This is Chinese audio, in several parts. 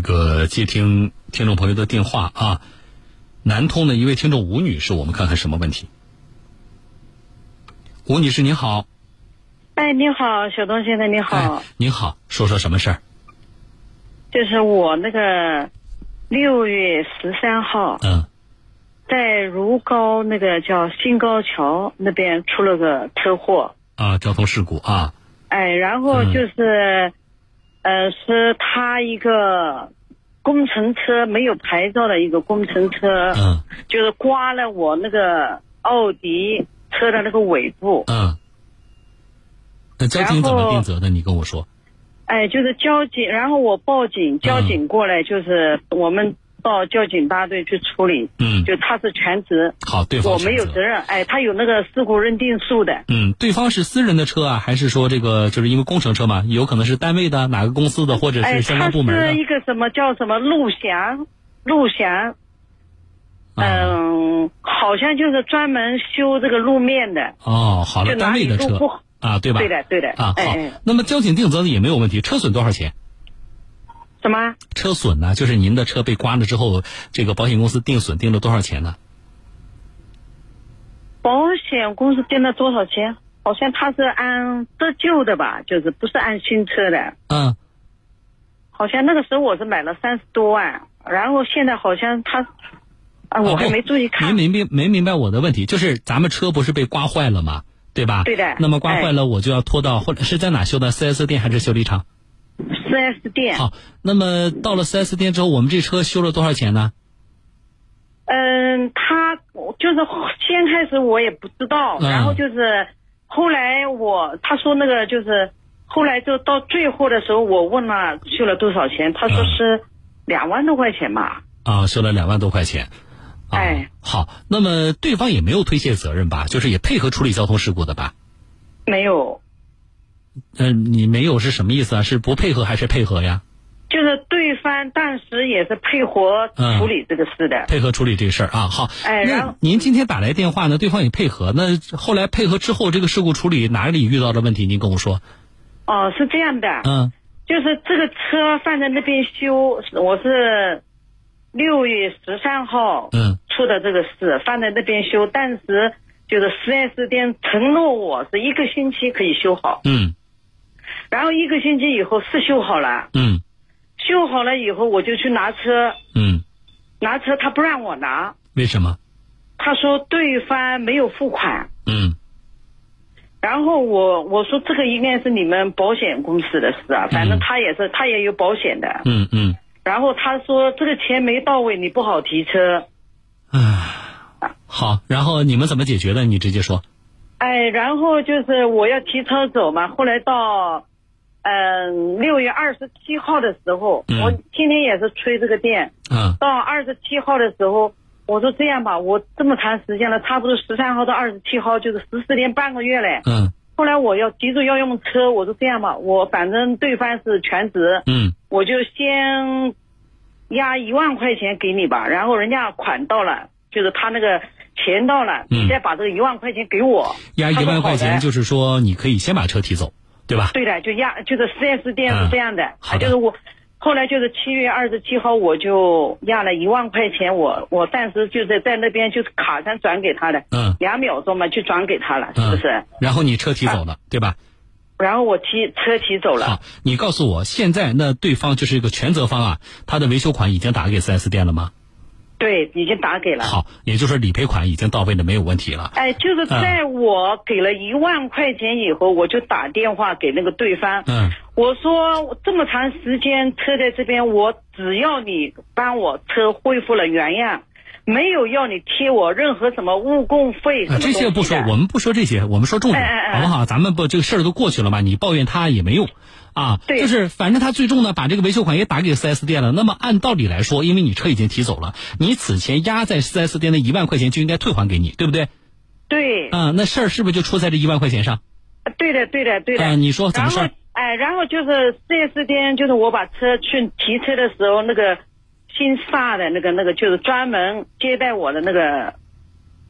好的，来，我来这个接听听众朋友的电话啊。南通的一位听众吴女士，我们看看什么问题。吴女士您好，哎，你好，小东先生，你好。哎，您好，说说什么事儿？就是我那个六月十三号，嗯在如皋那个叫新高桥那边出了个车祸，啊，交通事故啊，哎，然后嗯就是，呃，是他一个工程车没有牌照的一个工程车，嗯就是刮了我那个奥迪车的那个尾部，嗯。那交警怎么定责的？你跟我说。哎，就是交警，然后我报警，交警过来，就是我们到交警大队去处理，嗯，就他是全职，好，对方我没有责任，哎，他有那个事故认定书的，嗯，对方是私人的车啊，还是说这个就是因为工程车嘛？有可能是单位的、哪个公司的，或者哎，是相关部门的。是一个什么叫什么陆翔，陆翔，啊嗯，好像就是专门修这个路面的，哦，好了，单位的车啊，对吧？对的对的，啊，好哎哎，。那么交警定责的也没有问题，车损多少钱？什么？车损呢？就是您的车被刮了之后，这个保险公司定损定了多少钱呢？保险公司定了多少钱？好像他是按折旧的吧，就是不是按新车的。嗯，好像那个时候我是买了三十多万，然后现在好像他，啊，我还没注意看。哦您明白没明白我的问题？就是咱们车不是被刮坏了吗？对吧？对的那么刮坏哎了，我就要拖到或者是在哪修的4 S 店还是修理厂？四 S 店，好，那么到了4 S 店之后，我们这车修了多少钱呢？嗯，他就是先开始我也不知道，嗯然后就是后来我他说那个就是后来就到最后的时候，我问了修了多少钱，他说嗯是两万多块钱吧。啊，修了两万多块钱。啊、哎，好，那么对方也没有推卸责任吧？就是也配合处理交通事故的吧？没有，嗯、你没有是什么意思啊？是不配合还是配合呀？就是对方当时也是配合嗯处理这个事的。配合处理这个事儿啊。好，哎然后您今天打来电话呢，对方也配合，那后来配合之后，这个事故处理哪里遇到的问题？您跟我说。哦，是这样的，嗯就是这个车放在那边修，我是六月十三号嗯出的这个事，放在那边修，但是就是四 S 店承诺我是一个星期可以修好，嗯然后一个星期以后是修好了，嗯修好了以后我就去拿车，嗯，拿车他不让我拿，为什么？他说对方没有付款。嗯然后我我说这个应该是你们保险公司的事啊，反正他也是他也有保险的。嗯嗯，然后他说这个钱没到位，你不好提车。啊，好，然后你们怎么解决的？你直接说。哎，然后就是我要提车走嘛。后来到，嗯、六月二十七号的时候，嗯我天天也是催这个店。嗯到二十七号的时候，我说这样吧，我这么长时间了，差不多十三号到二十七号，就是十四天半个月嘞。嗯后来我要急着要用车，我说这样吧，我反正对方是全职，嗯我就先压一万块钱给你吧，然后人家款到了，就是他那个钱到了，嗯你再把这个一万块钱给我。压一万块钱，就是说你可以先把车提走，对吧？对的，就压就是四 S 店嗯是这样的，就是我后来就是七月二十七号我就压了一万块钱，我我当时就在在那边就是卡上转给他的，嗯两秒钟嘛就转给他了，是不是？嗯。然后你车提走了，对吧？然后我提车提走了好，，你告诉我，现在那对方就是一个全责方啊，他的维修款已经打给四 S 店了吗？对，已经打给了。好，也就是说理赔款已经到位了，没有问题了。哎，就是在我给了一万块钱以后，我就打电话给那个对方，嗯我说这么长时间车在这边，我只要你帮我车恢复了原样，没有要你贴我任何什么误工费什啊，这些不说，我们不说这些，我们说重点，哎哎哎好不好？咱们不这个事儿都过去了嘛，你抱怨他也没用。啊，对就是反正他最终呢把这个维修款也打给 4S 店了。那么按道理来说，因为你车已经提走了，你此前压在 4S 店的一万块钱就应该退还给你，对不对？对，啊，那事儿是不是就出在这一万块钱上？对的，对的，对的。啊，你说怎么事儿？哎，然后就是四 S 店，就是我把车去提车的时候，那个新萨的那个那个就是专门接待我的那个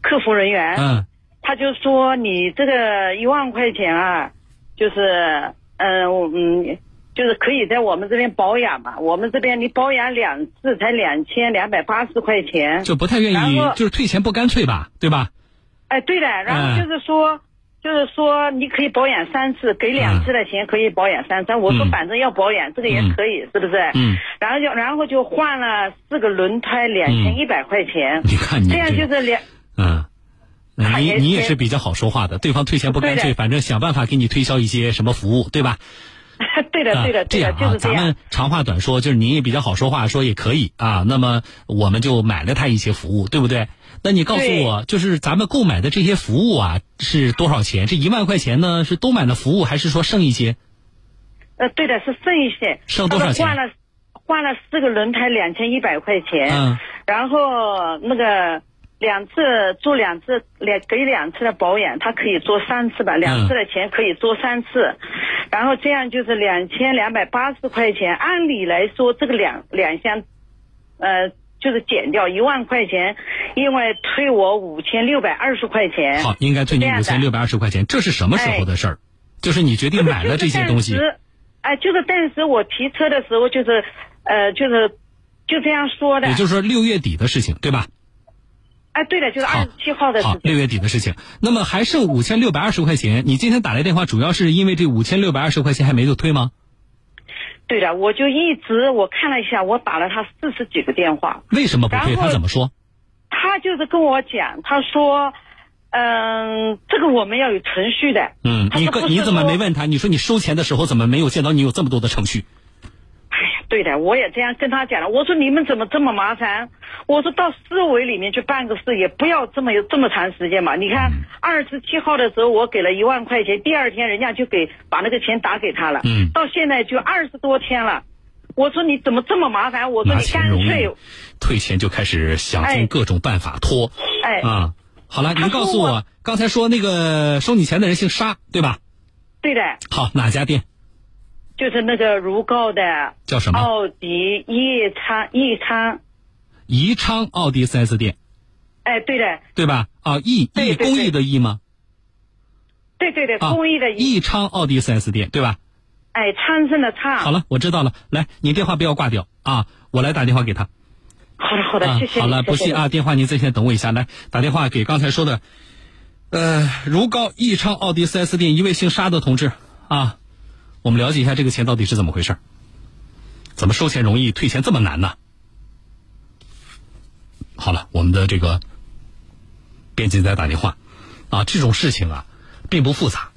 客服人员，嗯他就说你这个一万块钱啊，就是嗯我嗯，就是可以在我们这边保养嘛。我们这边你保养两次才两千两百八十块钱，就不太愿意，就是退钱不干脆吧，对吧？哎，对的，然后就是说。就是说，你可以保养三次，给两次的钱可以保养三次。我说反正要保养，这个也可以，是不是？嗯。然后就然后就换了四个轮胎，两千一百块钱。你看你这样就是两。嗯。你你也是比较好说话的，对方退钱不干脆，反正想办法给你推销一些什么服务，对吧？对的，对的，这样啊，咱们长话短说，就是您也比较好说话，说也可以啊。那么我们就买了他一些服务，对不对？那你告诉我，就是咱们购买的这些服务啊，是多少钱？这一万块钱呢，是都买了服务，还是说剩一些？呃，对的，是剩一些。剩多少钱？换了换了四个轮胎，两千一百块钱。嗯。然后那个两次做两次两给两次的保养，他可以做三次吧？两次的钱可以做三次。然后这样就是两千两百八十块钱。按理来说，这个两两项，呃。就是减掉一万块钱，因为退我五千六百二十块钱。好，应该退你五千六百二十块钱。这是什么时候的事儿？就是你决定买了这些东西。哎，就是当时我提车的时候，就是呃，就是就这样说的。也就是说六月底的事情，对吧？哎，对的，就是二十七号的事情。六月底的事情。那么还剩五千六百二十块钱，你今天打来电话，主要是因为这五千六百二十块钱还没有退吗？对的，我就一直我看了一下，我打了他四十几个电话。为什么不退？他怎么说？他就是跟我讲，他说，嗯，这个我们要有程序的。嗯，你你怎么没问他？你说你收钱的时候怎么没有见到你有这么多的程序？对的，我也这样跟他讲了。我说你们怎么这么麻烦？我说到市委里面去办个事，也不要这么有这么长时间嘛。你看二十七号的时候，我给了一万块钱，第二天人家就给把那个钱打给他了。嗯。到现在就二十多天了，我说你怎么这么麻烦？我说你干脆退钱就开始想尽各种办法拖。哎。啊，好了，您告诉我，刚才说那个收你钱的人姓沙，对吧？对的。好，哪家店？就是那个如皋的叫什么？奥迪宜昌宜昌，宜昌奥迪四 S 店。哎，对的，对吧？啊，宜宜公益的宜吗？对对对，公益的宜昌奥迪四 S 店，对吧？哎，昌盛的昌。好了，我知道了。来，你电话不要挂掉啊，我来打电话给他。好的，好的，谢谢。好了，不信啊，电话您在线等我一下。来，打电话给刚才说的，呃，如皋宜昌奥迪四 S 店一位姓沙的同志啊。我们了解一下这个钱到底是怎么回事怎么收钱容易退钱这么难呢？好了，我们的这个编辑在打电话啊，这种事情啊并不复杂，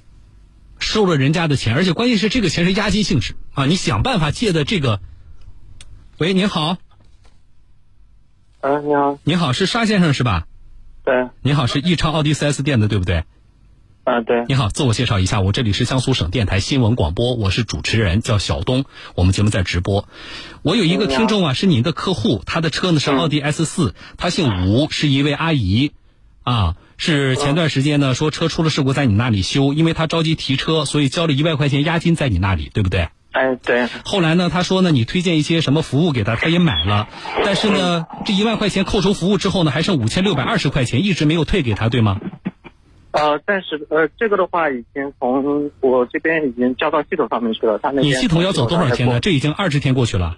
收了人家的钱，而且关键是这个钱是押金性质啊，你想办法借的这个。喂，您好。啊，你好。你好，是沙先生是吧？对。你好，是易昌奥迪 4S 店的对不对？啊，对，你好，自我介绍一下，我这里是江苏省电台新闻广播，我是主持人，叫小东，我们节目在直播。我有一个听众啊，是您的客户，他的车呢是奥迪 S 四，他姓吴，是一位阿姨，啊，是前段时间呢说车出了事故，在你那里修，因为他着急提车，所以交了一万块钱押金在你那里，对不对？哎，对。后来呢，他说呢，你推荐一些什么服务给他，他也买了，但是呢，这一万块钱扣除服务之后呢，还剩五千六百二十块钱，一直没有退给他，对吗？呃，但是呃，这个的话已经从我这边已经交到系统上面去了。他那你系统要走多少天呢？这已经二十天过去了。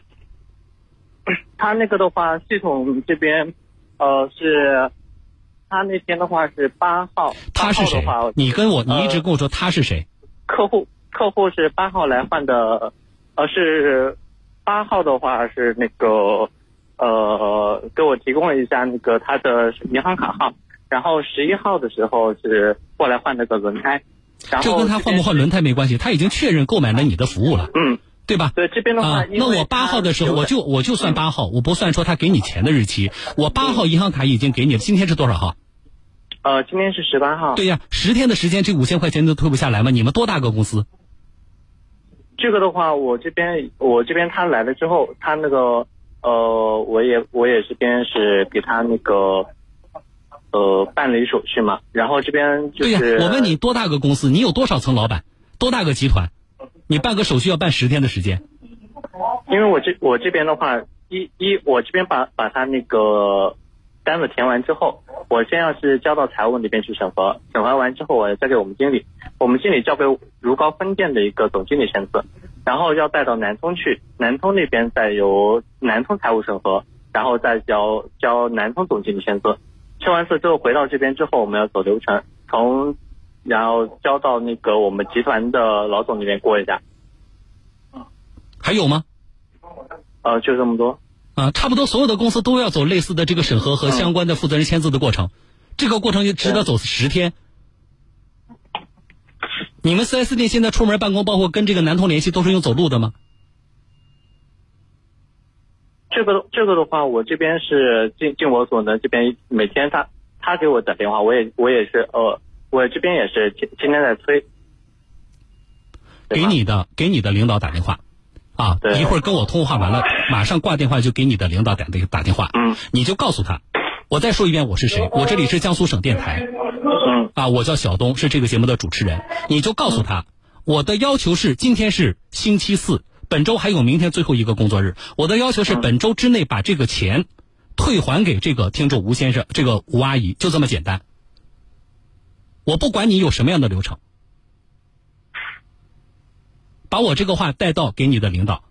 他那个的话，系统这边呃是，他那天的话是八号。他是谁？你跟我，你一直跟我说他是谁？客户，客户是八号来换的，呃是八号的话是那个呃给我提供了一下那个他的银行卡号。然后十一号的时候是过来换那个轮胎，这跟他换不换轮胎没关系，他已经确认购买了你的服务了，嗯，对吧？对这边的话，那我八号的时候我就我就算八号，我不算说他给你钱的日期，我八号银行卡已经给你了，今天是多少号？呃，今天是十八号。对呀，十天的时间这五千块钱都退不下来吗？你们多大个公司？这个的话，我这边我这边他来了之后，他那个呃，我也我也这边是给他那个。呃，办理手续嘛，然后这边就是。对呀，我问你多大个公司？你有多少层老板？多大个集团？你办个手续要办十天的时间。因为我这我这边的话，一一我这边把把他那个单子填完之后，我先要是交到财务那边去审核，审核完之后我再给我们经理，我们经理交给如皋分店的一个总经理签字。然后要带到南通去，南通那边再由南通财务审核，然后再交交南通总经理签字。签完字之后回到这边之后，我们要走流程，从然后交到那个我们集团的老总那边过一下。还有吗？呃，就这么多。啊，差不多所有的公司都要走类似的这个审核和相关的负责人签字的过程，这个过程就值得走十天。你们 4S 店现在出门办公，包括跟这个南通联系，都是用走路的吗？这个这个的话，我这边是尽尽我所能，这边每天他他给我打电话，我也我也是呃，我这边也是天天天在催。给你的给你的领导打电话，啊，一会儿跟我通话完了，马上挂电话就给你的领导打电打电话，嗯，你就告诉他，我再说一遍我是谁，我这里是江苏省电台，嗯，啊，我叫小东，是这个节目的主持人，你就告诉他，我的要求是今天是星期四。本周还有明天最后一个工作日，我的要求是本周之内把这个钱退还给这个听众吴先生，这个吴阿姨，就这么简单。我不管你有什么样的流程，把我这个话带到给你的领导。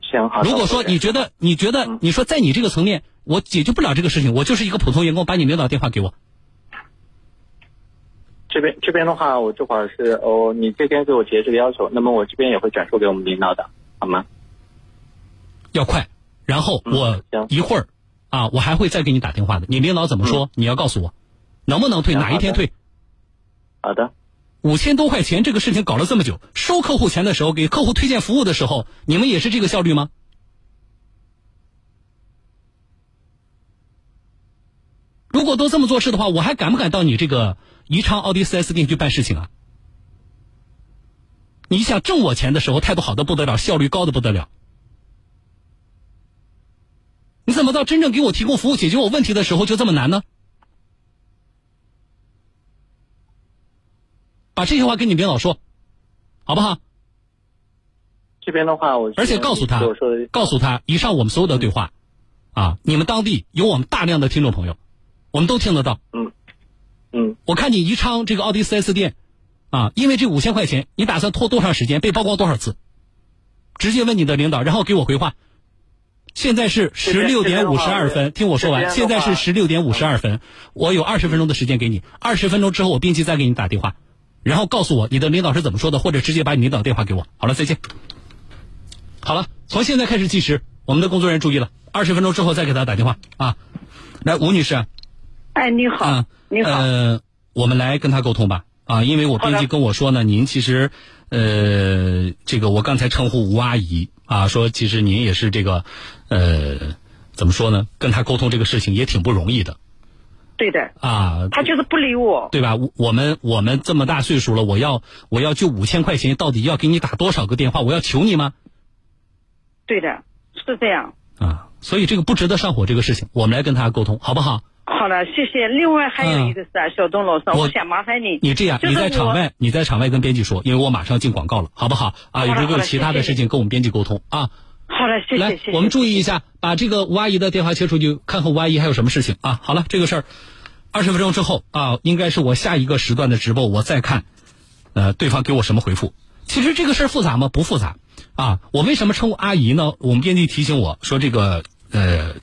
行好。如果说你觉得你觉得你说在你这个层面我解决不了这个事情，我就是一个普通员工，把你领导电话给我。这边这边的话，我这会儿是哦，你这边给我提这个要求，那么我这边也会转述给我们领导的，好吗？要快，然后我一会儿啊，我还会再给你打电话的。你领导怎么说？你要告诉我，能不能退？哪一天退？好的。五千多块钱这个事情搞了这么久，收客户钱的时候，给客户推荐服务的时候，你们也是这个效率吗？如果都这么做事的话，我还敢不敢到你这个？宜昌奥迪 4S 店去办事情啊！你想挣我钱的时候，态度好的不得了，效率高的不得了。你怎么到真正给我提供服务、解决我问题的时候就这么难呢？把这些话跟你领导说，好不好？这边的话，我而且告诉他，告诉他，以上我们所有的对话，啊，你们当地有我们大量的听众朋友，我们都听得到。嗯。嗯，我看你宜昌这个奥迪 4S 店，啊，因为这五千块钱，你打算拖多长时间？被曝光多少次？直接问你的领导，然后给我回话。现在是十六点五十二分，听我说完。现在是十六点五十二分，我有二十分钟的时间给你。二十分钟之后，我编辑再给你打电话，然后告诉我你的领导是怎么说的，或者直接把你领导电话给我。好了，再见。好了，从现在开始计时，我们的工作人员注意了，二十分钟之后再给他打电话啊。来，吴女士。哎，你好。你好，呃，我们来跟他沟通吧，啊，因为我编辑跟我说呢，您其实，呃，这个我刚才称呼吴阿姨啊，说其实您也是这个，呃，怎么说呢？跟他沟通这个事情也挺不容易的。对的。啊。他就是不理我。对吧？我们我们这么大岁数了，我要我要就五千块钱，到底要给你打多少个电话？我要求你吗？对的，是这样。啊，所以这个不值得上火，这个事情，我们来跟他沟通，好不好？好了，谢谢。另外还有一个事啊，小东老师，我想麻烦你。你这样，你在场外，你在场外跟编辑说，因为我马上进广告了，好不好？啊，如果有其他的事情，跟我们编辑沟通啊。好了，谢谢。来，我们注意一下，把这个吴阿姨的电话切出去，看看吴阿姨还有什么事情啊。好了，这个事儿，二十分钟之后啊，应该是我下一个时段的直播，我再看，呃，对方给我什么回复。其实这个事儿复杂吗？不复杂啊。我为什么称呼阿姨呢？我们编辑提醒我说，这个呃，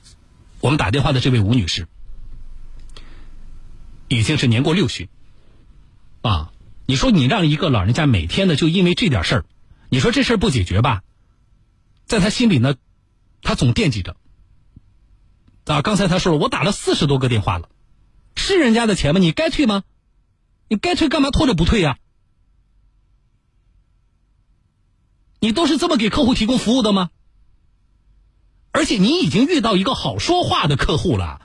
我们打电话的这位吴女士。已经是年过六旬，啊，你说你让一个老人家每天呢就因为这点事儿，你说这事儿不解决吧，在他心里呢，他总惦记着。啊，刚才他说了，我打了四十多个电话了，是人家的钱吗？你该退吗？你该退干嘛拖着不退呀？你都是这么给客户提供服务的吗？而且你已经遇到一个好说话的客户了。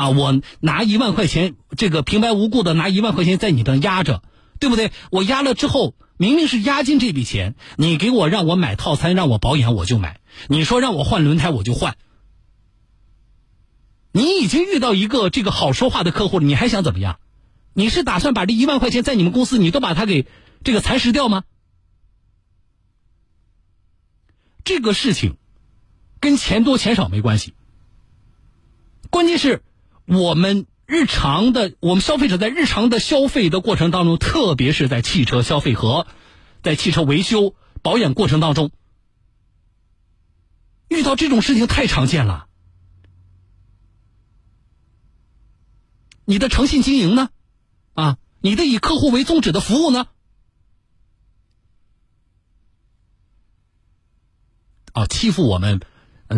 啊，我拿一万块钱，这个平白无故的拿一万块钱在你那压着，对不对？我压了之后，明明是押金这笔钱，你给我让我买套餐，让我保养我就买，你说让我换轮胎我就换。你已经遇到一个这个好说话的客户了，你还想怎么样？你是打算把这一万块钱在你们公司你都把它给这个蚕食掉吗？这个事情跟钱多钱少没关系，关键是。我们日常的，我们消费者在日常的消费的过程当中，特别是在汽车消费和在汽车维修保养过程当中，遇到这种事情太常见了。你的诚信经营呢？啊，你的以客户为宗旨的服务呢？啊，欺负我们，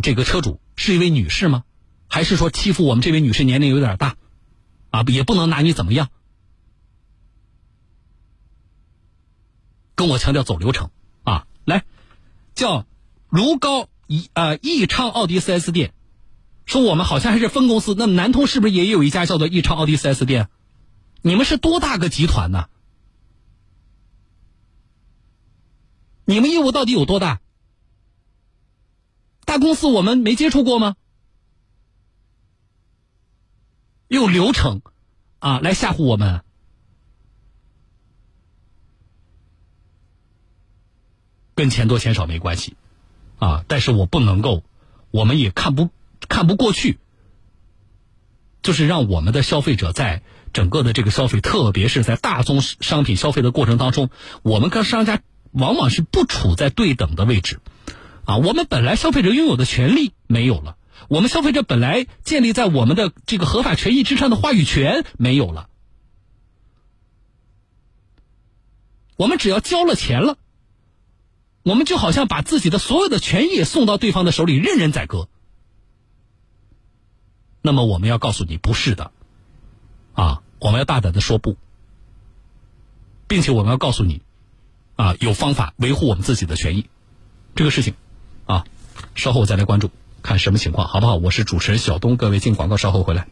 这个车主是一位女士吗？还是说欺负我们这位女士年龄有点大？啊，也不能拿你怎么样。跟我强调走流程啊，来，叫如皋宜呃宜昌奥迪 4S 店，说我们好像还是分公司，那南通是不是也有一家叫做宜昌奥迪 4S 店？你们是多大个集团呢？你们业务到底有多大？大公司我们没接触过吗？用流程啊来吓唬我们？跟钱多钱少没关系，啊！但是我不能够，我们也看不看不过去，就是让我们的消费者在整个的这个消费，特别是在大宗商品消费的过程当中，我们跟商家往往是不处在对等的位置，啊！我们本来消费者拥有的权利没有了，我们消费者本来建立在我们的这个合法权益之上的话语权没有了，我们只要交了钱了。我们就好像把自己的所有的权益送到对方的手里，任人宰割。那么我们要告诉你，不是的，啊，我们要大胆的说不，并且我们要告诉你，啊，有方法维护我们自己的权益。这个事情，啊，稍后我再来关注，看什么情况，好不好？我是主持人小东，各位进广告，稍后回来。